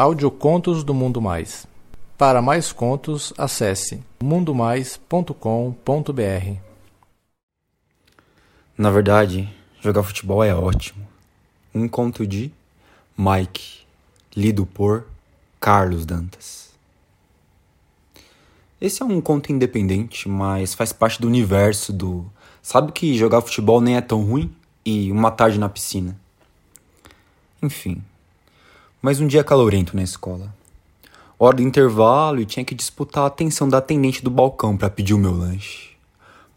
Audiocontos do Mundo Mais. Para mais contos, acesse mundomais.com.br. Na verdade, jogar futebol é ótimo. Um conto de Mike, lido por Carlos Dantas. Esse é um conto independente, mas faz parte do universo do. Sabe que jogar futebol nem é tão ruim? E uma tarde na piscina. Enfim, mais um dia calorento na escola. Hora do intervalo e tinha que disputar a atenção da atendente do balcão para pedir o meu lanche.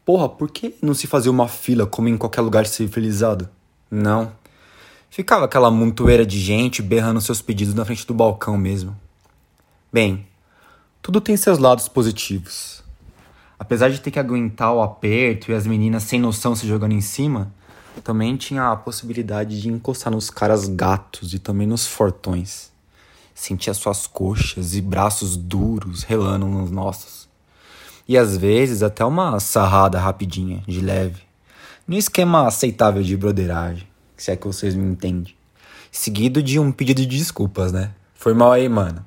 Porra, por que não se fazia uma fila como em qualquer lugar civilizado? Não. Ficava aquela montoeira de gente berrando seus pedidos na frente do balcão mesmo. Bem, tudo tem seus lados positivos. Apesar de ter que aguentar o aperto e as meninas sem noção se jogando em cima, também tinha a possibilidade de encostar nos caras gatos e também nos fortões. Sentia suas coxas e braços duros relando nos nossos. E às vezes até uma sarrada rapidinha, de leve. No esquema aceitável de broderagem, se é que vocês me entendem. Seguido de um pedido de desculpas, né? Foi mal aí, mano.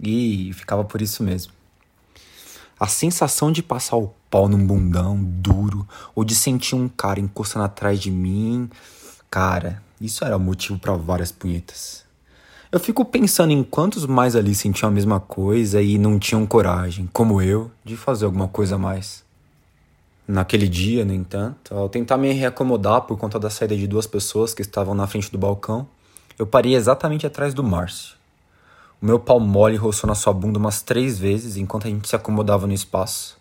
E ficava por isso mesmo. A sensação de passar o pau num bundão duro ou de sentir um cara encostando atrás de mim, cara, isso era motivo para várias punhetas. Eu fico pensando em quantos mais ali sentiam a mesma coisa e não tinham coragem, como eu, de fazer alguma coisa a mais. Naquele dia, no entanto, ao tentar me reacomodar por conta da saída de duas pessoas que estavam na frente do balcão, eu parei exatamente atrás do Márcio. O meu pau mole roçou na sua bunda umas três vezes enquanto a gente se acomodava no espaço.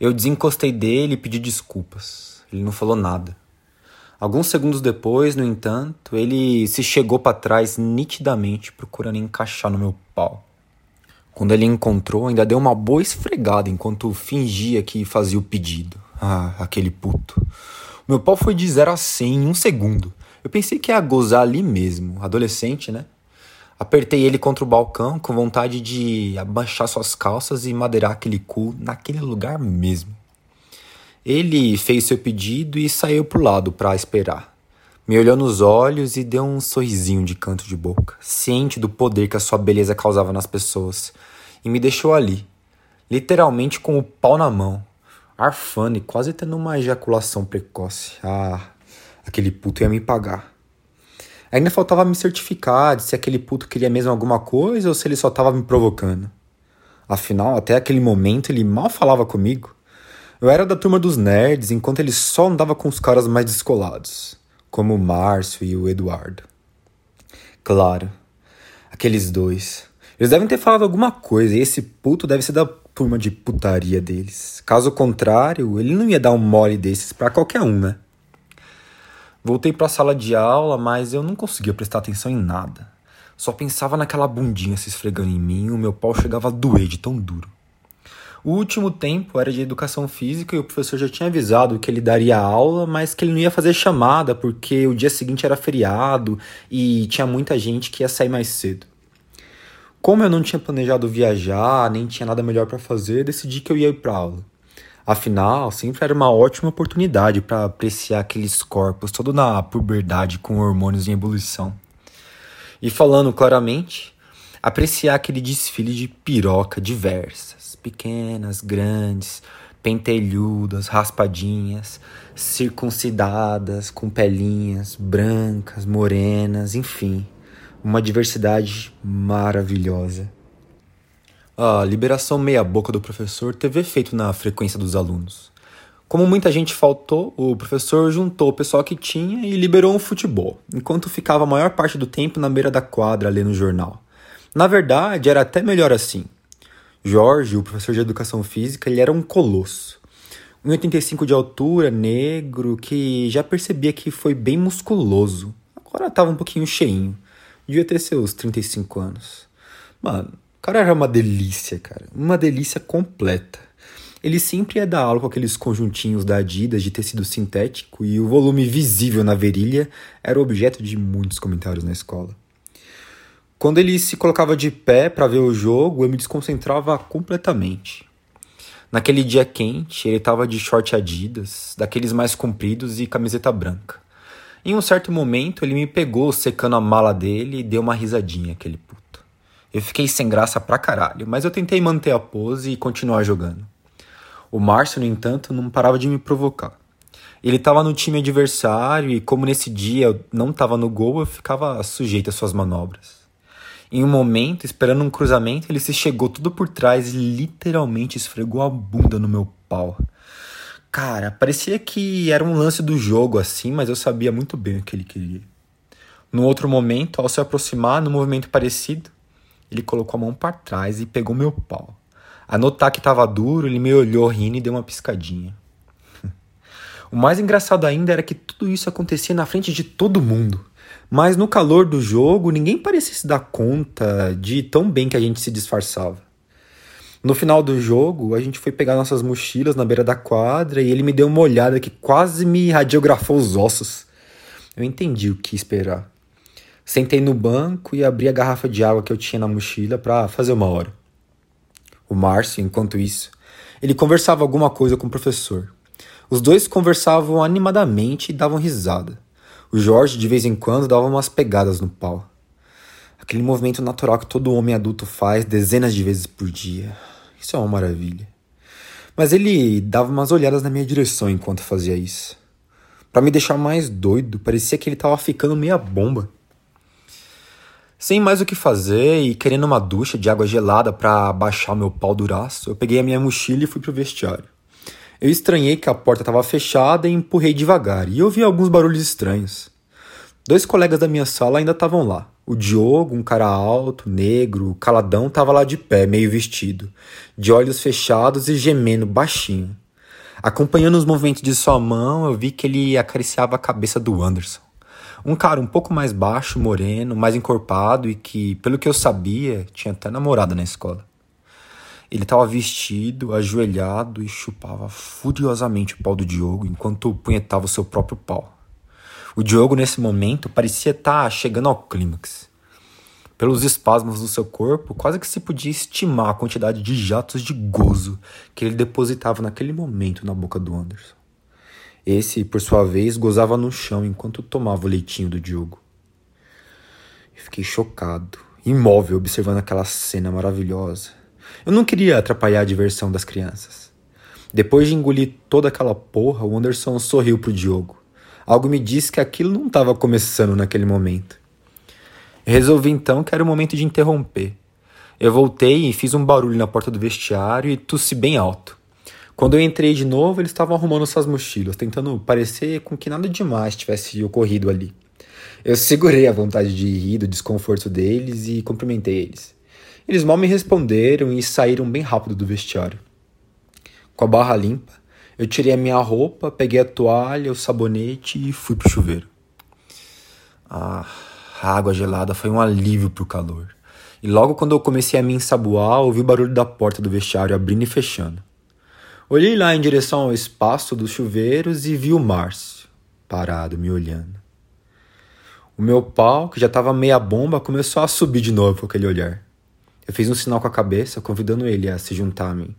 Eu desencostei dele e pedi desculpas. Ele não falou nada. Alguns segundos depois, no entanto, ele se chegou para trás nitidamente, procurando encaixar no meu pau. Quando ele encontrou, ainda deu uma boa esfregada enquanto fingia que fazia o pedido. Ah, aquele puto. Meu pau foi de 0 a 100 em um segundo. Eu pensei que ia gozar ali mesmo, adolescente, né? Apertei ele contra o balcão com vontade de abaixar suas calças e madeirar aquele cu naquele lugar mesmo. Ele fez seu pedido e saiu pro lado para esperar. Me olhou nos olhos e deu um sorrisinho de canto de boca, ciente do poder que a sua beleza causava nas pessoas, e me deixou ali, literalmente com o pau na mão, arfando e quase tendo uma ejaculação precoce. Ah, aquele puto ia me pagar. Ainda faltava me certificar de se aquele puto queria mesmo alguma coisa ou se ele só tava me provocando. Afinal, até aquele momento ele mal falava comigo. Eu era da turma dos nerds, enquanto ele só andava com os caras mais descolados, como o Márcio e o Eduardo. Claro, aqueles dois. Eles devem ter falado alguma coisa e esse puto deve ser da turma de putaria deles. Caso contrário, ele não ia dar um mole desses para qualquer um, né? Voltei para a sala de aula, mas eu não conseguia prestar atenção em nada. Só pensava naquela bundinha se esfregando em mim e o meu pau chegava a doer de tão duro. O último tempo era de educação física e o professor já tinha avisado que ele daria aula, mas que ele não ia fazer chamada porque o dia seguinte era feriado e tinha muita gente que ia sair mais cedo. Como eu não tinha planejado viajar, nem tinha nada melhor para fazer, decidi que eu ia ir para aula. Afinal, sempre era uma ótima oportunidade para apreciar aqueles corpos, todo na puberdade com hormônios em ebulição. E falando claramente, apreciar aquele desfile de piroca diversas, pequenas, grandes, pentelhudas, raspadinhas, circuncidadas, com pelinhas, brancas, morenas, enfim, uma diversidade maravilhosa. A liberação meia-boca do professor teve efeito na frequência dos alunos. Como muita gente faltou, o professor juntou o pessoal que tinha e liberou um futebol, enquanto ficava a maior parte do tempo na beira da quadra lendo jornal. Na verdade, era até melhor assim. Jorge, o professor de educação física, ele era um colosso. 1,85 de altura, negro, que já percebia que foi bem musculoso. Agora estava um pouquinho cheinho. Devia ter seus 35 anos. Mano, cara era uma delícia, cara. Uma delícia completa. Ele sempre ia dar aula com aqueles conjuntinhos da Adidas de tecido sintético e o volume visível na virilha era objeto de muitos comentários na escola. Quando ele se colocava de pé para ver o jogo, eu me desconcentrava completamente. Naquele dia quente, ele estava de short Adidas, daqueles mais compridos e camiseta branca. Em um certo momento, ele me pegou secando a mala dele e deu uma risadinha, aquele puto. Eu fiquei sem graça pra caralho, mas eu tentei manter a pose e continuar jogando. O Márcio, no entanto, não parava de me provocar. Ele estava no time adversário e, como nesse dia eu não estava no gol, eu ficava sujeito às suas manobras. Em um momento, esperando um cruzamento, ele se chegou tudo por trás e literalmente esfregou a bunda no meu pau. Cara, parecia que era um lance do jogo assim, mas eu sabia muito bem o que ele queria. No outro momento, ao se aproximar, num movimento parecido, ele colocou a mão para trás e pegou meu pau. A notar que estava duro, ele me olhou rindo e deu uma piscadinha. o mais engraçado ainda era que tudo isso acontecia na frente de todo mundo. Mas no calor do jogo, ninguém parecia se dar conta de tão bem que a gente se disfarçava. No final do jogo, a gente foi pegar nossas mochilas na beira da quadra e ele me deu uma olhada que quase me radiografou os ossos. Eu entendi o que esperar. Sentei no banco e abri a garrafa de água que eu tinha na mochila para fazer uma hora. O Márcio, enquanto isso, ele conversava alguma coisa com o professor. Os dois conversavam animadamente e davam risada. O Jorge, de vez em quando, dava umas pegadas no pau. Aquele movimento natural que todo homem adulto faz dezenas de vezes por dia. Isso é uma maravilha. Mas ele dava umas olhadas na minha direção enquanto fazia isso. Para me deixar mais doido, parecia que ele tava ficando meia bomba. Sem mais o que fazer e querendo uma ducha de água gelada para baixar meu pau duraço, eu peguei a minha mochila e fui pro vestiário. Eu estranhei que a porta estava fechada e empurrei devagar, e ouvi alguns barulhos estranhos. Dois colegas da minha sala ainda estavam lá. O Diogo, um cara alto, negro, caladão, estava lá de pé, meio vestido, de olhos fechados e gemendo baixinho. Acompanhando os movimentos de sua mão, eu vi que ele acariciava a cabeça do Anderson. Um cara um pouco mais baixo, moreno, mais encorpado e que, pelo que eu sabia, tinha até namorada na escola. Ele estava vestido, ajoelhado e chupava furiosamente o pau do Diogo enquanto punhetava o seu próprio pau. O Diogo, nesse momento, parecia estar tá chegando ao clímax. Pelos espasmos do seu corpo, quase que se podia estimar a quantidade de jatos de gozo que ele depositava naquele momento na boca do Anderson. Esse, por sua vez, gozava no chão enquanto tomava o leitinho do Diogo. Eu fiquei chocado, imóvel, observando aquela cena maravilhosa. Eu não queria atrapalhar a diversão das crianças. Depois de engolir toda aquela porra, o Anderson sorriu pro Diogo. Algo me disse que aquilo não estava começando naquele momento. Resolvi então que era o momento de interromper. Eu voltei e fiz um barulho na porta do vestiário e tossi bem alto. Quando eu entrei de novo, eles estavam arrumando suas mochilas, tentando parecer com que nada demais tivesse ocorrido ali. Eu segurei a vontade de rir do desconforto deles e cumprimentei eles. Eles mal me responderam e saíram bem rápido do vestiário. Com a barra limpa, eu tirei a minha roupa, peguei a toalha, o sabonete e fui pro chuveiro. Ah, a água gelada foi um alívio pro calor. E logo quando eu comecei a me ensaboar, ouvi o barulho da porta do vestiário abrindo e fechando. Olhei lá em direção ao espaço dos chuveiros e vi o Márcio, parado, me olhando. O meu pau, que já estava meia bomba, começou a subir de novo com aquele olhar. Eu fiz um sinal com a cabeça, convidando ele a se juntar a mim.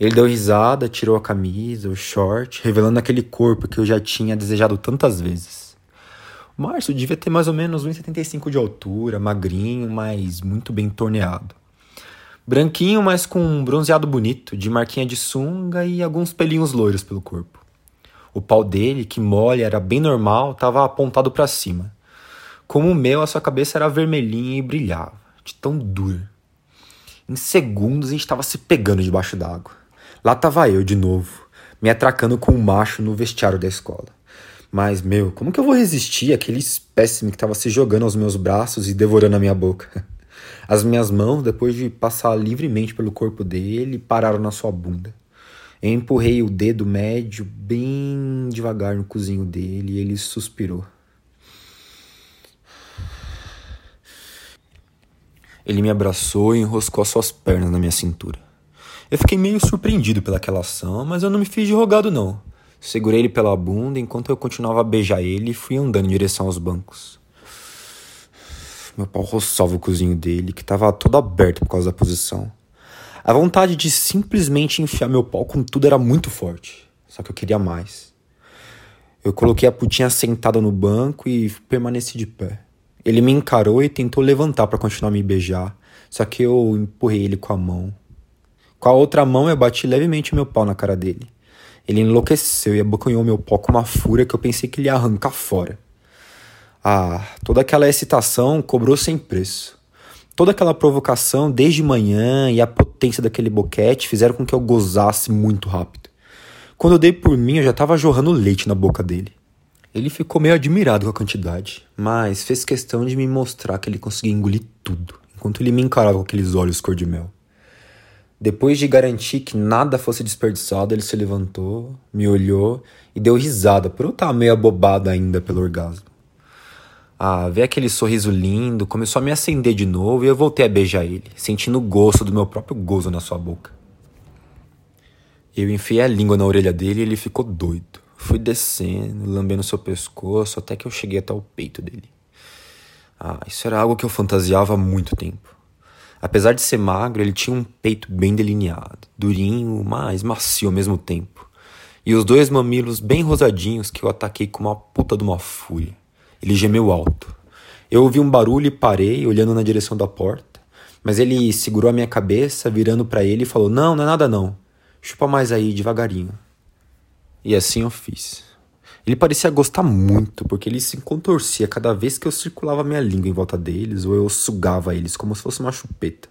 Ele deu risada, tirou a camisa, o short, revelando aquele corpo que eu já tinha desejado tantas vezes. Márcio devia ter mais ou menos 1,75 de altura, magrinho, mas muito bem torneado. Branquinho, mas com um bronzeado bonito, de marquinha de sunga e alguns pelinhos loiros pelo corpo. O pau dele, que mole era bem normal, estava apontado para cima. Como o meu, a sua cabeça era vermelhinha e brilhava, de tão dura. Em segundos a gente estava se pegando debaixo d'água. Lá estava eu de novo, me atracando com um macho no vestiário da escola. Mas, meu, como que eu vou resistir àquele espécime que estava se jogando aos meus braços e devorando a minha boca? As minhas mãos, depois de passar livremente pelo corpo dele, pararam na sua bunda. Eu empurrei o dedo médio bem devagar no cozinho dele e ele suspirou. Ele me abraçou e enroscou as suas pernas na minha cintura. Eu fiquei meio surpreendido pelaquela ação, mas eu não me fiz de rogado não. Segurei ele pela bunda enquanto eu continuava a beijar ele e fui andando em direção aos bancos. Meu pau roçava o cozinho dele, que estava todo aberto por causa da posição. A vontade de simplesmente enfiar meu pau com tudo era muito forte. Só que eu queria mais. Eu coloquei a putinha sentada no banco e permaneci de pé. Ele me encarou e tentou levantar para continuar me beijar, só que eu empurrei ele com a mão. Com a outra mão eu bati levemente meu pau na cara dele. Ele enlouqueceu e abocanhou meu pau com uma fúria que eu pensei que ele ia arrancar fora. Ah, toda aquela excitação cobrou sem preço. Toda aquela provocação desde manhã e a potência daquele boquete fizeram com que eu gozasse muito rápido. Quando eu dei por mim, eu já estava jorrando leite na boca dele. Ele ficou meio admirado com a quantidade, mas fez questão de me mostrar que ele conseguia engolir tudo, enquanto ele me encarava com aqueles olhos cor de mel. Depois de garantir que nada fosse desperdiçado, ele se levantou, me olhou e deu risada, por eu estar meio abobado ainda pelo orgasmo. Ah, ver aquele sorriso lindo começou a me acender de novo e eu voltei a beijar ele, sentindo o gosto do meu próprio gozo na sua boca. Eu enfiei a língua na orelha dele e ele ficou doido. Fui descendo, lambendo seu pescoço até que eu cheguei até o peito dele. Ah, isso era algo que eu fantasiava há muito tempo. Apesar de ser magro, ele tinha um peito bem delineado, durinho, mas macio ao mesmo tempo. E os dois mamilos bem rosadinhos que eu ataquei com uma puta de uma fúria. Ele gemeu alto. Eu ouvi um barulho e parei, olhando na direção da porta. Mas ele segurou a minha cabeça, virando para ele e falou: Não, não é nada não. Chupa mais aí, devagarinho. E assim eu fiz. Ele parecia gostar muito, porque ele se contorcia cada vez que eu circulava minha língua em volta deles ou eu sugava eles como se fosse uma chupeta.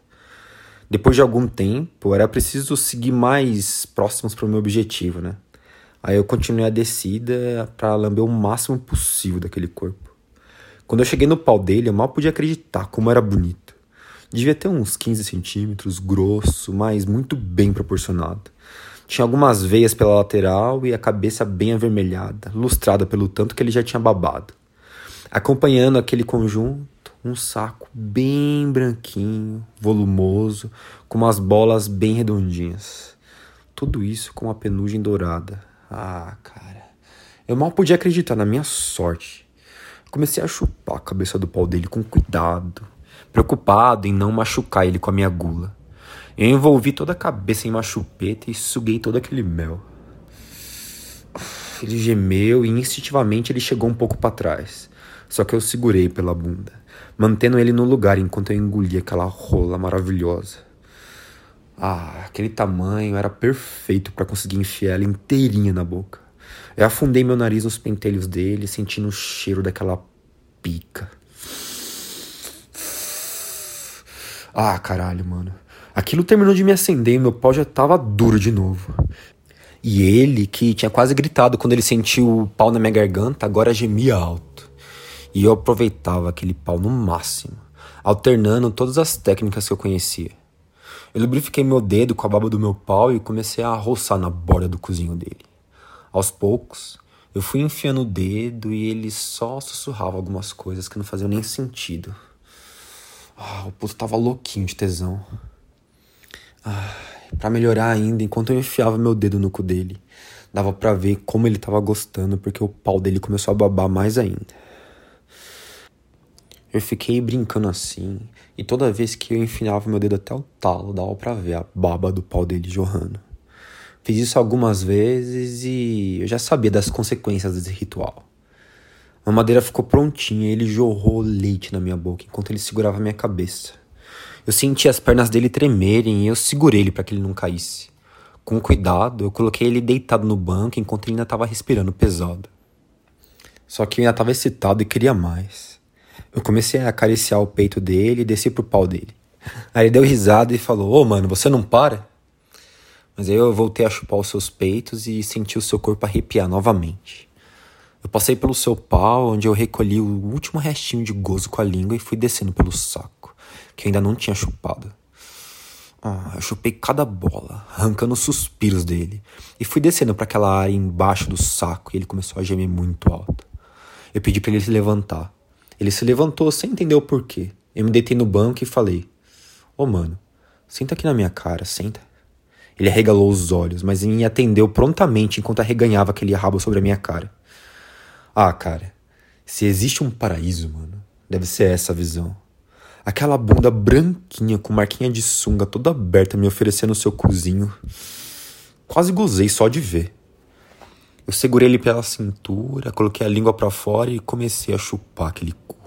Depois de algum tempo, era preciso seguir mais próximos para o meu objetivo, né? Aí eu continuei a descida para lamber o máximo possível daquele corpo. Quando eu cheguei no pau dele, eu mal podia acreditar como era bonito. Devia ter uns 15 centímetros, grosso, mas muito bem proporcionado. Tinha algumas veias pela lateral e a cabeça bem avermelhada, lustrada pelo tanto que ele já tinha babado. Acompanhando aquele conjunto, um saco bem branquinho, volumoso, com umas bolas bem redondinhas. Tudo isso com uma penugem dourada. Ah, cara. Eu mal podia acreditar na minha sorte. Comecei a chupar a cabeça do pau dele com cuidado, preocupado em não machucar ele com a minha gula. Eu envolvi toda a cabeça em uma chupeta e suguei todo aquele mel. Ele gemeu e instintivamente ele chegou um pouco para trás. Só que eu segurei pela bunda, mantendo ele no lugar enquanto eu engolia aquela rola maravilhosa. Ah, aquele tamanho era perfeito para conseguir enfiar ela inteirinha na boca. Eu afundei meu nariz nos pentelhos dele, sentindo o cheiro daquela pica. Ah, caralho, mano. Aquilo terminou de me acender e meu pau já tava duro de novo. E ele, que tinha quase gritado quando ele sentiu o pau na minha garganta, agora gemia alto. E eu aproveitava aquele pau no máximo, alternando todas as técnicas que eu conhecia. Eu lubrifiquei meu dedo com a baba do meu pau e comecei a roçar na borda do cozinho dele. Aos poucos, eu fui enfiando o dedo e ele só sussurrava algumas coisas que não faziam nem sentido. Ah, o puto tava louquinho de tesão. Ah, para melhorar ainda, enquanto eu enfiava meu dedo no cu dele, dava para ver como ele tava gostando, porque o pau dele começou a babar mais ainda. Eu fiquei brincando assim, e toda vez que eu enfiava meu dedo até o talo, dava pra ver a baba do pau dele jorrando. Fiz isso algumas vezes e eu já sabia das consequências desse ritual. A madeira ficou prontinha e ele jorrou leite na minha boca enquanto ele segurava minha cabeça. Eu senti as pernas dele tremerem e eu segurei ele para que ele não caísse. Com cuidado, eu coloquei ele deitado no banco enquanto ele ainda estava respirando pesado. Só que eu ainda estava excitado e queria mais. Eu comecei a acariciar o peito dele e desci pro pau dele. Aí ele deu risada e falou: Ô oh, mano, você não para? Mas aí eu voltei a chupar os seus peitos e senti o seu corpo arrepiar novamente. Eu passei pelo seu pau, onde eu recolhi o último restinho de gozo com a língua e fui descendo pelo saco que ainda não tinha chupado. Ah, eu chupei cada bola, arrancando os suspiros dele, e fui descendo para aquela área embaixo do saco e ele começou a gemer muito alto. Eu pedi para ele se levantar. Ele se levantou sem entender o porquê. Eu me deitei no banco e falei: Ô oh, mano, senta aqui na minha cara, senta. Ele arregalou os olhos, mas me atendeu prontamente enquanto arreganhava aquele rabo sobre a minha cara. Ah, cara, se existe um paraíso, mano, deve ser essa a visão. Aquela bunda branquinha com marquinha de sunga toda aberta me oferecendo seu cozinho. Quase gozei só de ver. Eu segurei ele pela cintura, coloquei a língua para fora e comecei a chupar aquele cu.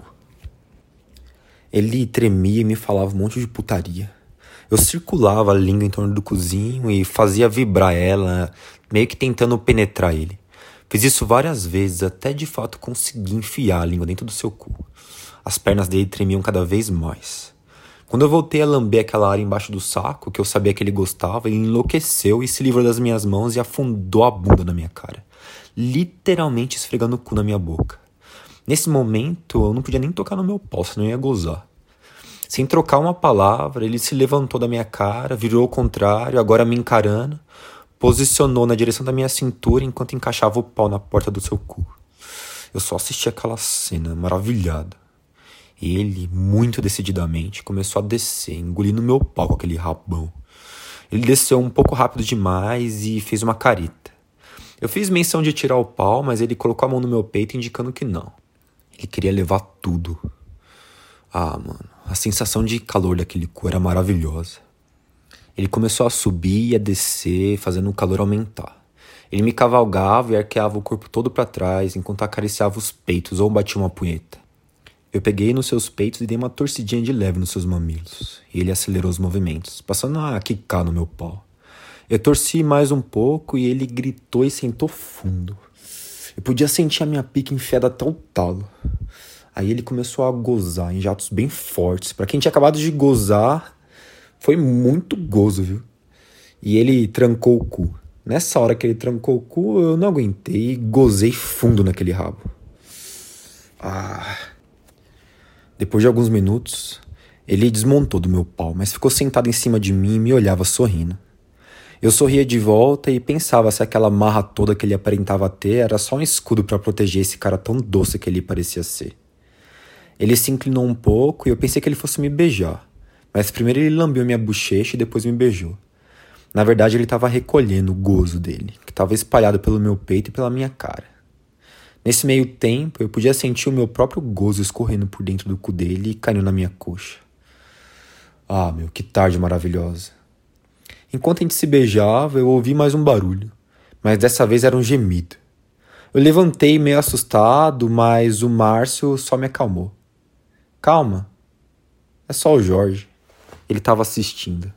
Ele tremia e me falava um monte de putaria. Eu circulava a língua em torno do cozinho e fazia vibrar ela, meio que tentando penetrar ele. Fiz isso várias vezes até de fato conseguir enfiar a língua dentro do seu cu. As pernas dele tremiam cada vez mais. Quando eu voltei a lamber aquela área embaixo do saco, que eu sabia que ele gostava, ele enlouqueceu e se livrou das minhas mãos e afundou a bunda na minha cara, literalmente esfregando o cu na minha boca. Nesse momento, eu não podia nem tocar no meu pau, senão eu ia gozar. Sem trocar uma palavra, ele se levantou da minha cara, virou ao contrário, agora me encarando, posicionou na direção da minha cintura enquanto encaixava o pau na porta do seu cu. Eu só assisti aquela cena, maravilhado. Ele, muito decididamente, começou a descer, engolindo meu pau com aquele rabão. Ele desceu um pouco rápido demais e fez uma careta. Eu fiz menção de tirar o pau, mas ele colocou a mão no meu peito, indicando que não. Ele queria levar tudo. Ah, mano, a sensação de calor daquele cu era maravilhosa. Ele começou a subir e a descer, fazendo o calor aumentar. Ele me cavalgava e arqueava o corpo todo para trás enquanto acariciava os peitos ou batia uma punheta. Eu peguei nos seus peitos e dei uma torcidinha de leve nos seus mamilos, e ele acelerou os movimentos, passando a quicar no meu pau. Eu torci mais um pouco e ele gritou e sentou fundo. Eu podia sentir a minha pica enfiada até o talo. Aí ele começou a gozar em jatos bem fortes. Para quem tinha acabado de gozar, foi muito gozo, viu? E ele trancou o cu. Nessa hora que ele trancou o cu, eu não aguentei e gozei fundo naquele rabo. Ah. Depois de alguns minutos, ele desmontou do meu pau, mas ficou sentado em cima de mim e me olhava sorrindo. Eu sorria de volta e pensava se aquela marra toda que ele aparentava ter era só um escudo para proteger esse cara tão doce que ele parecia ser. Ele se inclinou um pouco e eu pensei que ele fosse me beijar. Mas primeiro ele lambeu minha bochecha e depois me beijou. Na verdade, ele estava recolhendo o gozo dele, que estava espalhado pelo meu peito e pela minha cara. Nesse meio tempo, eu podia sentir o meu próprio gozo escorrendo por dentro do cu dele e caindo na minha coxa. Ah, meu, que tarde maravilhosa. Enquanto a gente se beijava, eu ouvi mais um barulho, mas dessa vez era um gemido. Eu levantei meio assustado, mas o Márcio só me acalmou. Calma. É só o Jorge. Ele estava assistindo.